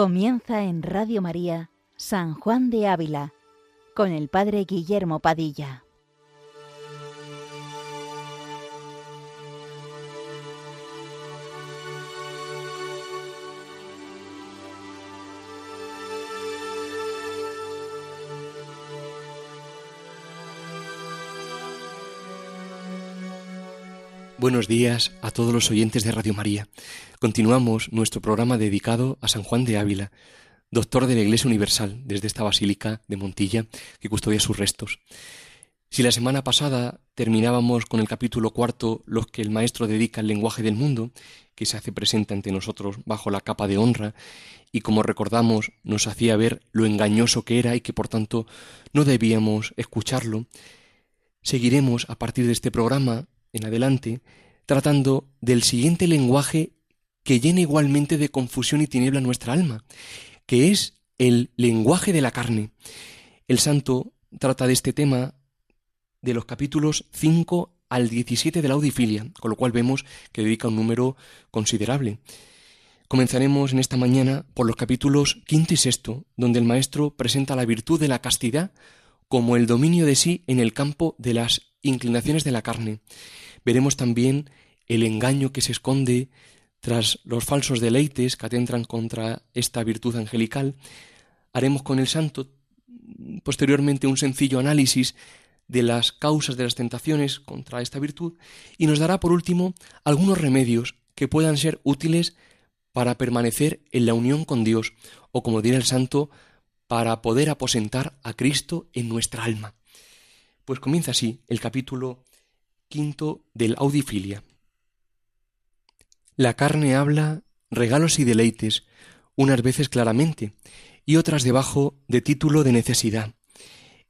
Comienza en Radio María San Juan de Ávila con el Padre Guillermo Padilla. Buenos días a todos los oyentes de Radio María. Continuamos nuestro programa dedicado a San Juan de Ávila, doctor de la Iglesia Universal, desde esta basílica de Montilla que custodia sus restos. Si la semana pasada terminábamos con el capítulo cuarto, los que el maestro dedica al lenguaje del mundo, que se hace presente ante nosotros bajo la capa de honra, y como recordamos nos hacía ver lo engañoso que era y que por tanto no debíamos escucharlo, seguiremos a partir de este programa en adelante tratando del siguiente lenguaje que llena igualmente de confusión y tiniebla nuestra alma, que es el lenguaje de la carne. El santo trata de este tema de los capítulos 5 al 17 de la Audifilia, con lo cual vemos que dedica un número considerable. Comenzaremos en esta mañana por los capítulos quinto y sexto, donde el maestro presenta la virtud de la castidad como el dominio de sí en el campo de las inclinaciones de la carne. Veremos también el engaño que se esconde tras los falsos deleites que atentan contra esta virtud angelical. Haremos con el santo posteriormente un sencillo análisis de las causas de las tentaciones contra esta virtud y nos dará por último algunos remedios que puedan ser útiles para permanecer en la unión con Dios o como dirá el santo, para poder aposentar a Cristo en nuestra alma. Pues comienza así el capítulo quinto del Audifilia. La carne habla regalos y deleites, unas veces claramente, y otras debajo de título de necesidad.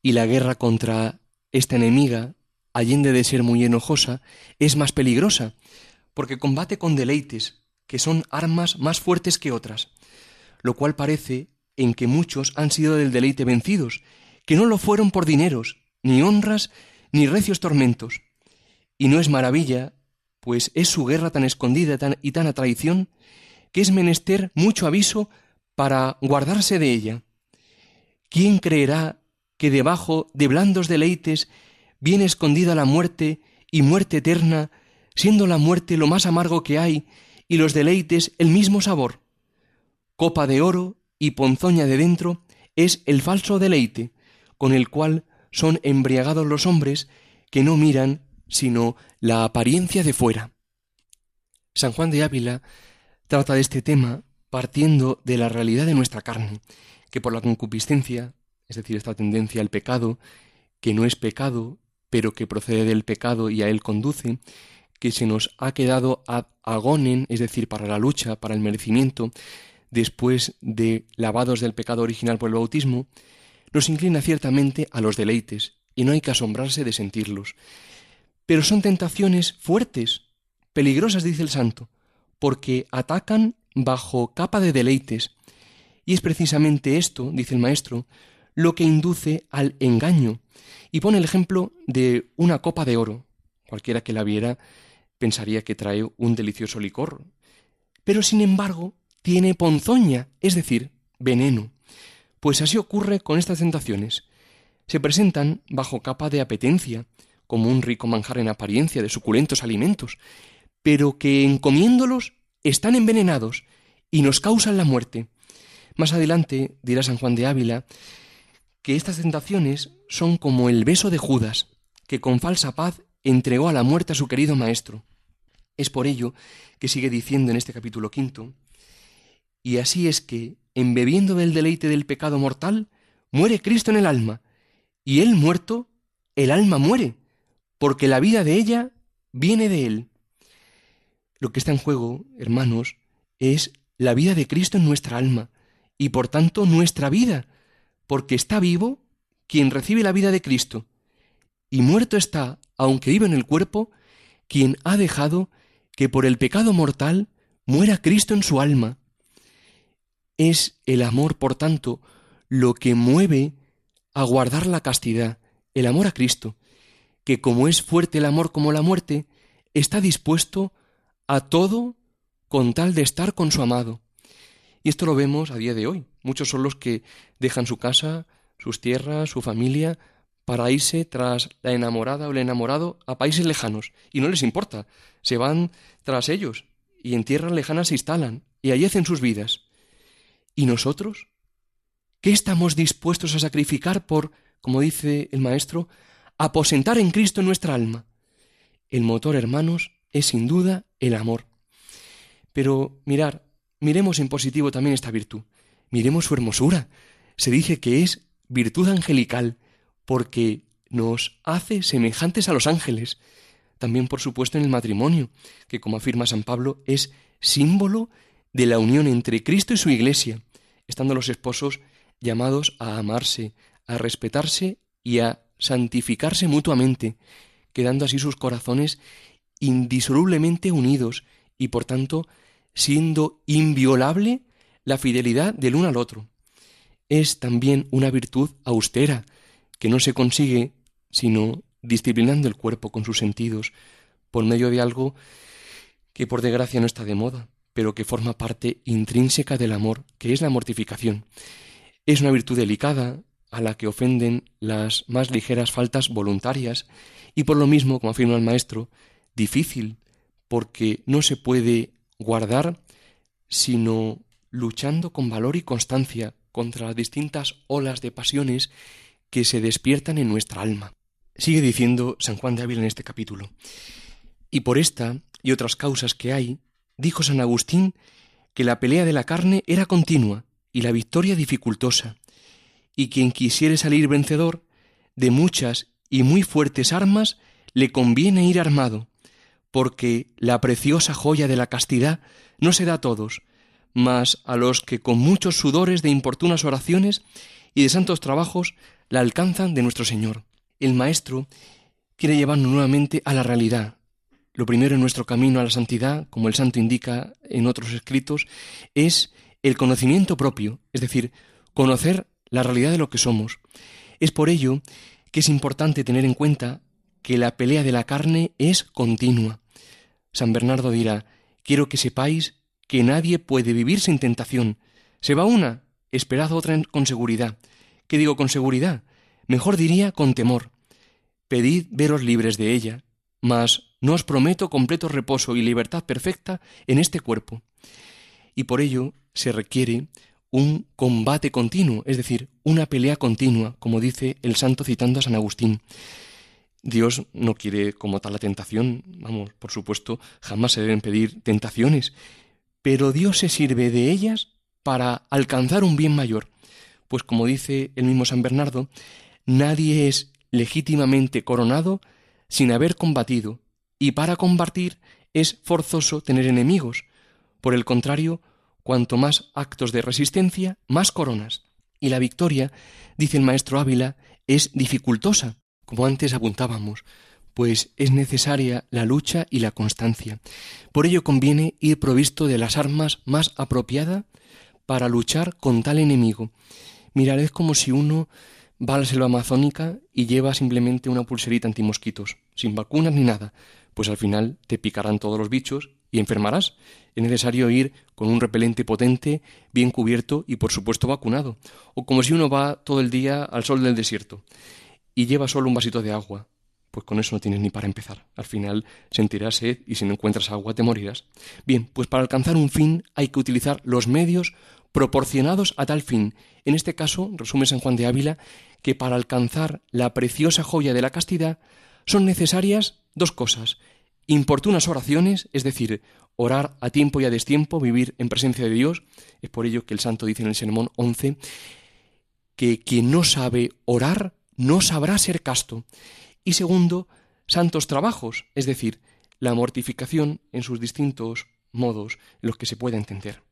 Y la guerra contra esta enemiga, allende de ser muy enojosa, es más peligrosa, porque combate con deleites, que son armas más fuertes que otras, lo cual parece en que muchos han sido del deleite vencidos, que no lo fueron por dineros, ni honras, ni recios tormentos. Y no es maravilla, pues es su guerra tan escondida y tan a traición, que es menester mucho aviso para guardarse de ella. ¿Quién creerá que debajo de blandos deleites viene escondida la muerte y muerte eterna, siendo la muerte lo más amargo que hay y los deleites el mismo sabor? Copa de oro y ponzoña de dentro es el falso deleite, con el cual son embriagados los hombres que no miran sino la apariencia de fuera. San Juan de Ávila trata de este tema partiendo de la realidad de nuestra carne, que por la concupiscencia, es decir, esta tendencia al pecado, que no es pecado, pero que procede del pecado y a él conduce, que se nos ha quedado ad agonen, es decir, para la lucha, para el merecimiento, después de lavados del pecado original por el bautismo, nos inclina ciertamente a los deleites, y no hay que asombrarse de sentirlos. Pero son tentaciones fuertes, peligrosas, dice el santo, porque atacan bajo capa de deleites, y es precisamente esto, dice el maestro, lo que induce al engaño, y pone el ejemplo de una copa de oro. Cualquiera que la viera pensaría que trae un delicioso licor, pero sin embargo tiene ponzoña, es decir, veneno. Pues así ocurre con estas tentaciones. Se presentan bajo capa de apetencia, como un rico manjar en apariencia de suculentos alimentos, pero que en comiéndolos están envenenados y nos causan la muerte. Más adelante dirá San Juan de Ávila que estas tentaciones son como el beso de Judas, que con falsa paz entregó a la muerte a su querido maestro. Es por ello que sigue diciendo en este capítulo quinto, y así es que, embebiendo del deleite del pecado mortal, muere Cristo en el alma, y él muerto, el alma muere, porque la vida de ella viene de él. Lo que está en juego, hermanos, es la vida de Cristo en nuestra alma, y por tanto nuestra vida, porque está vivo quien recibe la vida de Cristo, y muerto está, aunque vive en el cuerpo, quien ha dejado que por el pecado mortal muera Cristo en su alma, es el amor, por tanto, lo que mueve a guardar la castidad, el amor a Cristo, que como es fuerte el amor como la muerte, está dispuesto a todo con tal de estar con su amado. Y esto lo vemos a día de hoy. Muchos son los que dejan su casa, sus tierras, su familia, para irse tras la enamorada o el enamorado a países lejanos. Y no les importa. Se van tras ellos y en tierras lejanas se instalan y allí hacen sus vidas. ¿Y nosotros? ¿Qué estamos dispuestos a sacrificar por, como dice el Maestro, aposentar en Cristo nuestra alma? El motor, hermanos, es sin duda el amor. Pero mirar, miremos en positivo también esta virtud. Miremos su hermosura. Se dice que es virtud angelical, porque nos hace semejantes a los ángeles. También, por supuesto, en el matrimonio, que como afirma San Pablo, es símbolo de la unión entre Cristo y su Iglesia, estando los esposos llamados a amarse, a respetarse y a santificarse mutuamente, quedando así sus corazones indisolublemente unidos y por tanto siendo inviolable la fidelidad del uno al otro. Es también una virtud austera, que no se consigue sino disciplinando el cuerpo con sus sentidos, por medio de algo que por desgracia no está de moda, pero que forma parte intrínseca del amor, que es la mortificación. Es una virtud delicada, a la que ofenden las más ligeras faltas voluntarias, y por lo mismo, como afirma el maestro, difícil, porque no se puede guardar sino luchando con valor y constancia contra las distintas olas de pasiones que se despiertan en nuestra alma. Sigue diciendo San Juan de Ávila en este capítulo. Y por esta y otras causas que hay, dijo San Agustín que la pelea de la carne era continua y la victoria dificultosa, y quien quisiere salir vencedor, de muchas y muy fuertes armas le conviene ir armado, porque la preciosa joya de la castidad no se da a todos, mas a los que con muchos sudores de importunas oraciones y de santos trabajos la alcanzan de nuestro Señor. El Maestro quiere llevarnos nuevamente a la realidad. Lo primero en nuestro camino a la santidad, como el santo indica en otros escritos, es el conocimiento propio, es decir, conocer la realidad de lo que somos. Es por ello que es importante tener en cuenta que la pelea de la carne es continua. San Bernardo dirá, quiero que sepáis que nadie puede vivir sin tentación. Se va una, esperad otra con seguridad. ¿Qué digo con seguridad? Mejor diría con temor. Pedid veros libres de ella, mas no os prometo completo reposo y libertad perfecta en este cuerpo. Y por ello se requiere un combate continuo, es decir, una pelea continua, como dice el santo citando a San Agustín. Dios no quiere como tal la tentación, vamos, por supuesto, jamás se deben pedir tentaciones, pero Dios se sirve de ellas para alcanzar un bien mayor, pues como dice el mismo San Bernardo, nadie es legítimamente coronado sin haber combatido, y para combatir es forzoso tener enemigos. Por el contrario, cuanto más actos de resistencia, más coronas. Y la victoria, dice el maestro Ávila, es dificultosa, como antes apuntábamos, pues es necesaria la lucha y la constancia. Por ello conviene ir provisto de las armas más apropiadas para luchar con tal enemigo. Mirad, es como si uno va a la selva amazónica y lleva simplemente una pulserita antimosquitos, sin vacunas ni nada, pues al final te picarán todos los bichos y enfermarás. Es necesario ir con un repelente potente, bien cubierto y por supuesto vacunado. O como si uno va todo el día al sol del desierto y lleva solo un vasito de agua. Pues con eso no tienes ni para empezar. Al final sentirás sed y si no encuentras agua te morirás. Bien, pues para alcanzar un fin hay que utilizar los medios proporcionados a tal fin. En este caso, resume San Juan de Ávila, que para alcanzar la preciosa joya de la castidad son necesarias dos cosas, importunas oraciones, es decir, orar a tiempo y a destiempo, vivir en presencia de Dios. Es por ello que el santo dice en el Sermón 11 que quien no sabe orar no sabrá ser casto. Y segundo, santos trabajos, es decir, la mortificación en sus distintos modos, los que se pueda entender.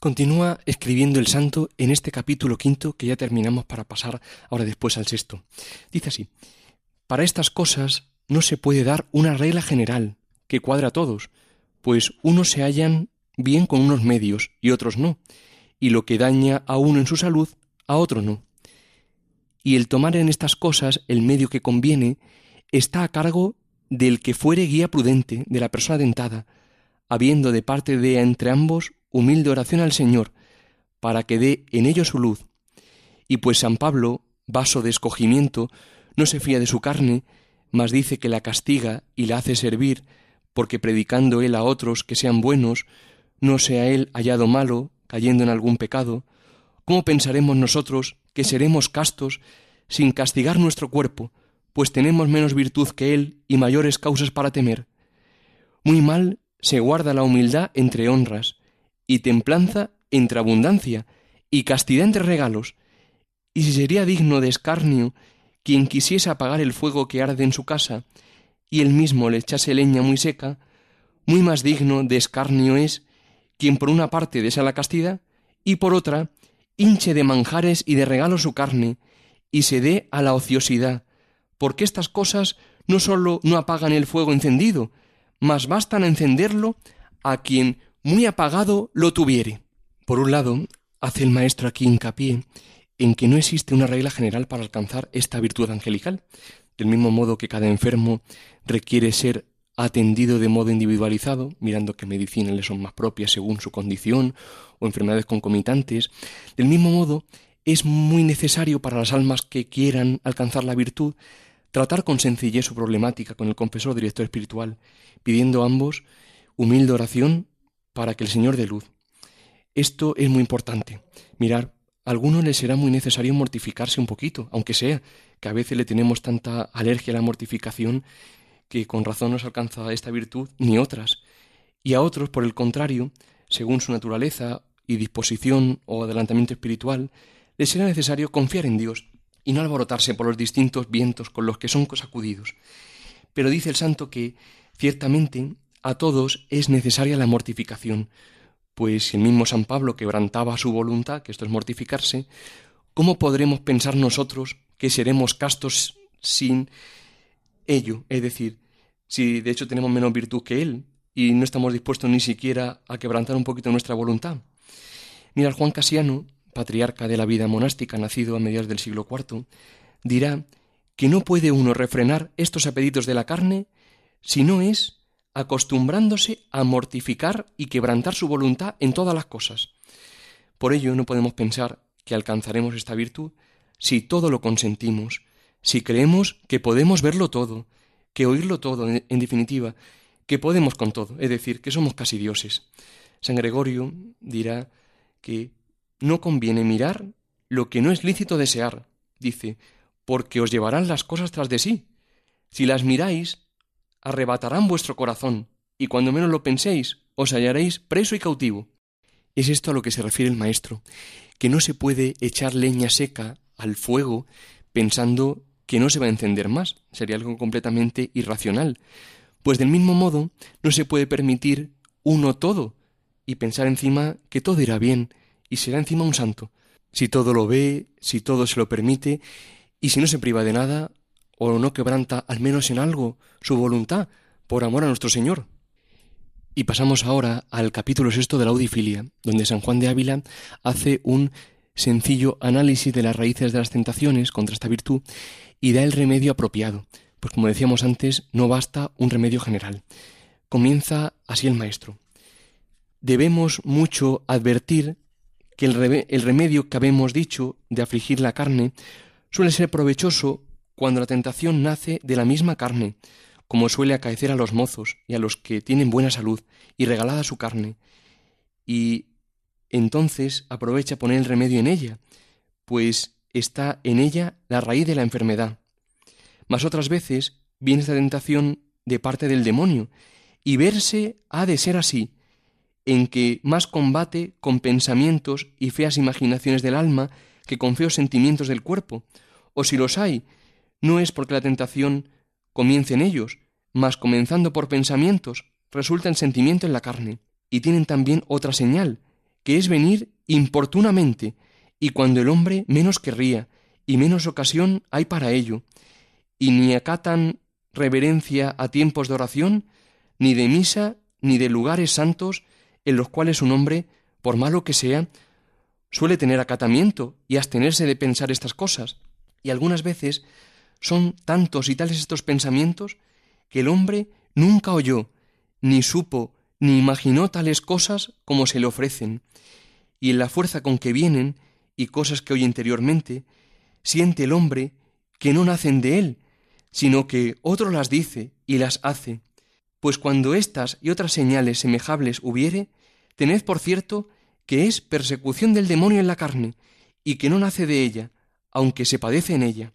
Continúa escribiendo el santo en este capítulo quinto que ya terminamos para pasar ahora después al sexto. Dice así, para estas cosas no se puede dar una regla general que cuadra a todos, pues unos se hallan bien con unos medios y otros no, y lo que daña a uno en su salud, a otro no. Y el tomar en estas cosas el medio que conviene está a cargo del que fuere guía prudente de la persona dentada, habiendo de parte de entre ambos humilde oración al Señor, para que dé en ellos su luz. Y pues San Pablo, vaso de escogimiento, no se fía de su carne, mas dice que la castiga y la hace servir, porque predicando él a otros que sean buenos, no sea él hallado malo, cayendo en algún pecado, ¿cómo pensaremos nosotros que seremos castos sin castigar nuestro cuerpo, pues tenemos menos virtud que él y mayores causas para temer? Muy mal se guarda la humildad entre honras, y templanza entre abundancia, y castidad entre regalos, y si sería digno de escarnio quien quisiese apagar el fuego que arde en su casa, y él mismo le echase leña muy seca, muy más digno de escarnio es quien por una parte desea la castidad, y por otra hinche de manjares y de regalos su carne, y se dé a la ociosidad, porque estas cosas no sólo no apagan el fuego encendido, mas bastan a encenderlo a quien muy apagado lo tuviere. Por un lado, hace el maestro aquí hincapié en que no existe una regla general para alcanzar esta virtud angelical, del mismo modo que cada enfermo requiere ser atendido de modo individualizado, mirando qué medicinas le son más propias según su condición o enfermedades concomitantes, del mismo modo es muy necesario para las almas que quieran alcanzar la virtud tratar con sencillez su problemática con el confesor director espiritual, pidiendo a ambos humilde oración para que el Señor dé luz. Esto es muy importante. Mirar, a algunos les será muy necesario mortificarse un poquito, aunque sea, que a veces le tenemos tanta alergia a la mortificación que con razón no se alcanza esta virtud ni otras. Y a otros, por el contrario, según su naturaleza y disposición o adelantamiento espiritual, les será necesario confiar en Dios y no alborotarse por los distintos vientos con los que son sacudidos. Pero dice el santo que, ciertamente, a todos es necesaria la mortificación, pues el mismo San Pablo quebrantaba su voluntad, que esto es mortificarse, ¿cómo podremos pensar nosotros que seremos castos sin ello? Es decir, si de hecho tenemos menos virtud que él y no estamos dispuestos ni siquiera a quebrantar un poquito nuestra voluntad. Mira, Juan Casiano patriarca de la vida monástica nacido a mediados del siglo IV, dirá que no puede uno refrenar estos apetitos de la carne si no es acostumbrándose a mortificar y quebrantar su voluntad en todas las cosas. Por ello no podemos pensar que alcanzaremos esta virtud si todo lo consentimos, si creemos que podemos verlo todo, que oírlo todo, en definitiva, que podemos con todo, es decir, que somos casi dioses. San Gregorio dirá que no conviene mirar lo que no es lícito desear, dice, porque os llevarán las cosas tras de sí. Si las miráis, arrebatarán vuestro corazón, y cuando menos lo penséis, os hallaréis preso y cautivo. Es esto a lo que se refiere el maestro, que no se puede echar leña seca al fuego pensando que no se va a encender más, sería algo completamente irracional, pues del mismo modo no se puede permitir uno todo y pensar encima que todo irá bien y será encima un santo. Si todo lo ve, si todo se lo permite, y si no se priva de nada, o no quebranta al menos en algo su voluntad, por amor a nuestro Señor. Y pasamos ahora al capítulo sexto de la Audifilia, donde San Juan de Ávila hace un sencillo análisis de las raíces de las tentaciones contra esta virtud y da el remedio apropiado, pues como decíamos antes, no basta un remedio general. Comienza así el maestro. Debemos mucho advertir que el, remedio que habemos dicho de afligir la carne suele ser provechoso cuando la tentación nace de la misma carne, como suele acaecer a los mozos y a los que tienen buena salud y regalada su carne, y entonces aprovecha poner el remedio en ella, pues está en ella la raíz de la enfermedad. Mas otras veces viene esta tentación de parte del demonio, y verse ha de ser así, en que más combate con pensamientos y feas imaginaciones del alma que con feos sentimientos del cuerpo, o si los hay, no es porque la tentación comience en ellos, mas comenzando por pensamientos, resulta en sentimiento en la carne, y tienen también otra señal, que es venir importunamente, y cuando el hombre menos querría, y menos ocasión hay para ello, y ni acatan reverencia a tiempos de oración, ni de misa, ni de lugares santos, en los cuales un hombre, por malo que sea, suele tener acatamiento y abstenerse de pensar estas cosas. Y algunas veces son tantos y tales estos pensamientos que el hombre nunca oyó, ni supo, ni imaginó tales cosas como se le ofrecen. y en la fuerza con que vienen y cosas que oye interiormente, siente el hombre que no nacen de él, sino que otro las dice y las hace. Pues cuando estas y otras señales semejables hubiere, tened por cierto que es persecución del demonio en la carne, y que no nace de ella, aunque se padece en ella,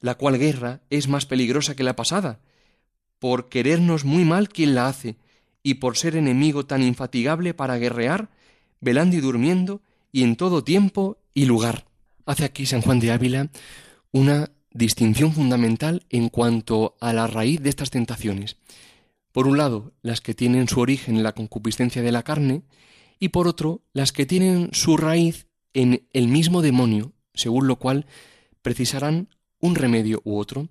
la cual guerra es más peligrosa que la pasada, por querernos muy mal quien la hace, y por ser enemigo tan infatigable para guerrear, velando y durmiendo, y en todo tiempo y lugar. Hace aquí San Juan de Ávila una distinción fundamental en cuanto a la raíz de estas tentaciones. Por un lado, las que tienen su origen en la concupiscencia de la carne, y por otro, las que tienen su raíz en el mismo demonio, según lo cual precisarán un remedio u otro.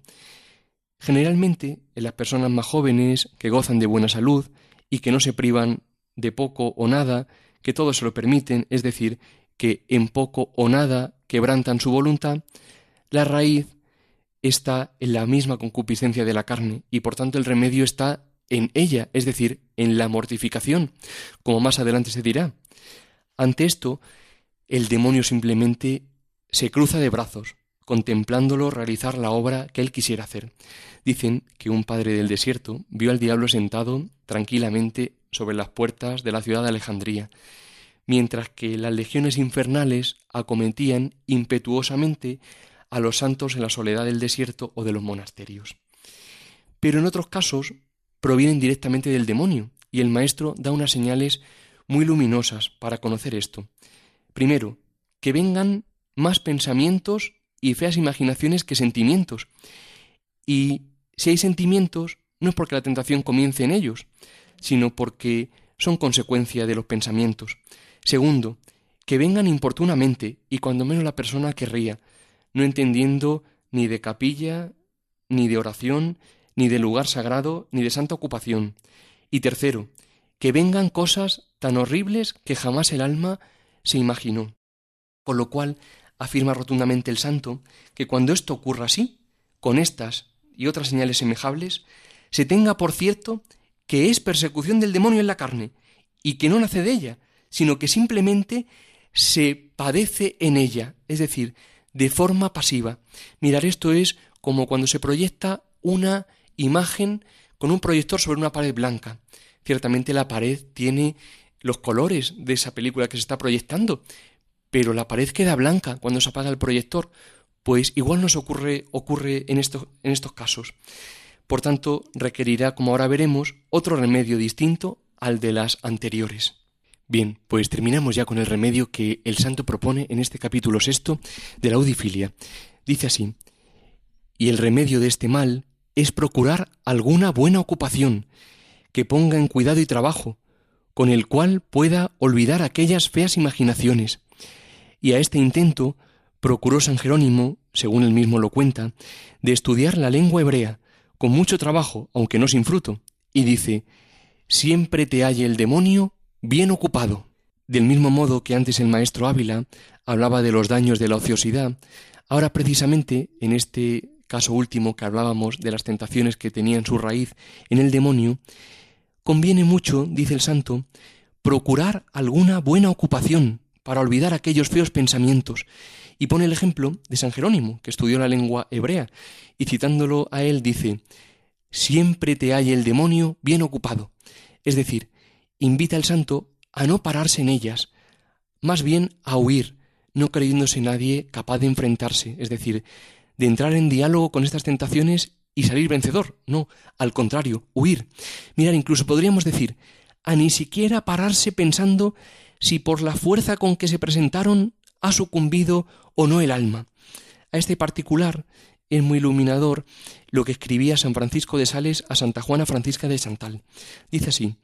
Generalmente, en las personas más jóvenes, que gozan de buena salud y que no se privan de poco o nada, que todo se lo permiten, es decir, que en poco o nada quebrantan su voluntad, la raíz está en la misma concupiscencia de la carne y por tanto el remedio está en ella, es decir, en la mortificación, como más adelante se dirá. Ante esto, el demonio simplemente se cruza de brazos, contemplándolo realizar la obra que él quisiera hacer. Dicen que un padre del desierto vio al diablo sentado tranquilamente sobre las puertas de la ciudad de Alejandría, mientras que las legiones infernales acometían impetuosamente a los santos en la soledad del desierto o de los monasterios. Pero en otros casos provienen directamente del demonio, y el maestro da unas señales muy luminosas para conocer esto. Primero, que vengan más pensamientos y feas imaginaciones que sentimientos. Y si hay sentimientos, no es porque la tentación comience en ellos, sino porque son consecuencia de los pensamientos. Segundo, que vengan importunamente y cuando menos la persona querría, no entendiendo ni de capilla, ni de oración, ni de lugar sagrado, ni de santa ocupación. Y tercero, que vengan cosas tan horribles que jamás el alma se imaginó. Con lo cual afirma rotundamente el santo que cuando esto ocurra así, con estas y otras señales semejables, se tenga por cierto que es persecución del demonio en la carne, y que no nace de ella, sino que simplemente se padece en ella, es decir, de forma pasiva. Mirar esto es como cuando se proyecta una imagen con un proyector sobre una pared blanca. Ciertamente la pared tiene los colores de esa película que se está proyectando, pero la pared queda blanca cuando se apaga el proyector, pues igual nos ocurre, ocurre en, en estos casos. Por tanto, requerirá, como ahora veremos, otro remedio distinto al de las anteriores. Bien, pues terminamos ya con el remedio que el santo propone en este capítulo sexto de la audifilia. Dice así, y el remedio de este mal es procurar alguna buena ocupación, que ponga en cuidado y trabajo, con el cual pueda olvidar aquellas feas imaginaciones, y a este intento procuró San Jerónimo, según él mismo lo cuenta, de estudiar la lengua hebrea, con mucho trabajo, aunque no sin fruto, y dice, siempre te halle el demonio bien ocupado. Del mismo modo que antes el maestro Ávila hablaba de los daños de la ociosidad, ahora precisamente en este caso último que hablábamos de las tentaciones que tenían su raíz en el demonio, conviene mucho, dice el santo, procurar alguna buena ocupación, para olvidar aquellos feos pensamientos. Y pone el ejemplo de San Jerónimo, que estudió la lengua hebrea, y citándolo a él dice, siempre te hay el demonio bien ocupado. Es decir, invita al santo a no pararse en ellas, más bien a huir, no creyéndose nadie capaz de enfrentarse, es decir, de entrar en diálogo con estas tentaciones y salir vencedor. No, al contrario, huir. Mirar, incluso podríamos decir, a ni siquiera pararse pensando si por la fuerza con que se presentaron ha sucumbido o no el alma. A este particular es muy iluminador lo que escribía San Francisco de Sales a Santa Juana Francisca de Santal. Dice así,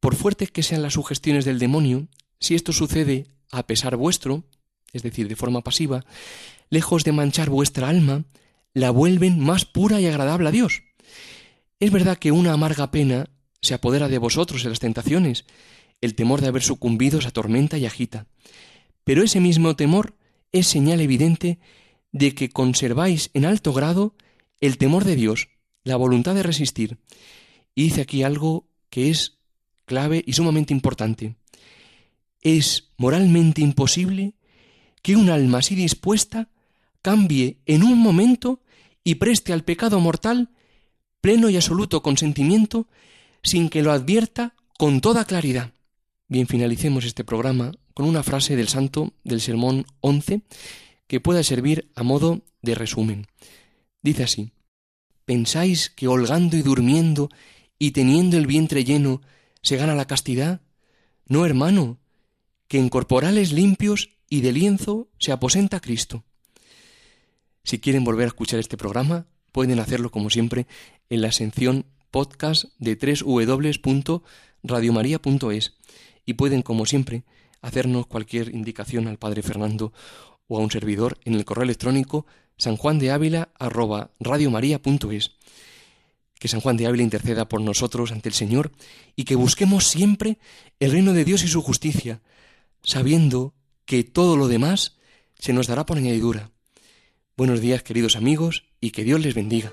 por fuertes que sean las sugestiones del demonio, si esto sucede a pesar vuestro, es decir, de forma pasiva, lejos de manchar vuestra alma, la vuelven más pura y agradable a Dios. Es verdad que una amarga pena se apodera de vosotros en las tentaciones, el temor de haber sucumbido se atormenta y agita. Pero ese mismo temor es señal evidente de que conserváis en alto grado el temor de Dios, la voluntad de resistir. Y dice aquí algo que es clave y sumamente importante. es moralmente imposible que un alma así dispuesta cambie en un momento y preste al pecado mortal pleno y absoluto consentimiento sin que lo advierta con toda claridad. Bien, finalicemos este programa con una frase del santo del sermón 11 que pueda servir a modo de resumen. Dice así, ¿pensáis que holgando y durmiendo y teniendo el vientre lleno se gana la castidad? No, hermano, que en corporales limpios y de lienzo se aposenta Cristo. Si quieren volver a escuchar este programa, pueden hacerlo como siempre en la sección podcast de www.radiomaria.es y pueden como siempre hacernos cualquier indicación al Padre Fernando o a un servidor en el correo electrónico sanjuandeávila@radiomaria.es. Que San Juan de Ávila interceda por nosotros ante el Señor y que busquemos siempre el reino de Dios y su justicia, sabiendo que todo lo demás se nos dará por añadidura. Buenos días, queridos amigos, y que Dios les bendiga.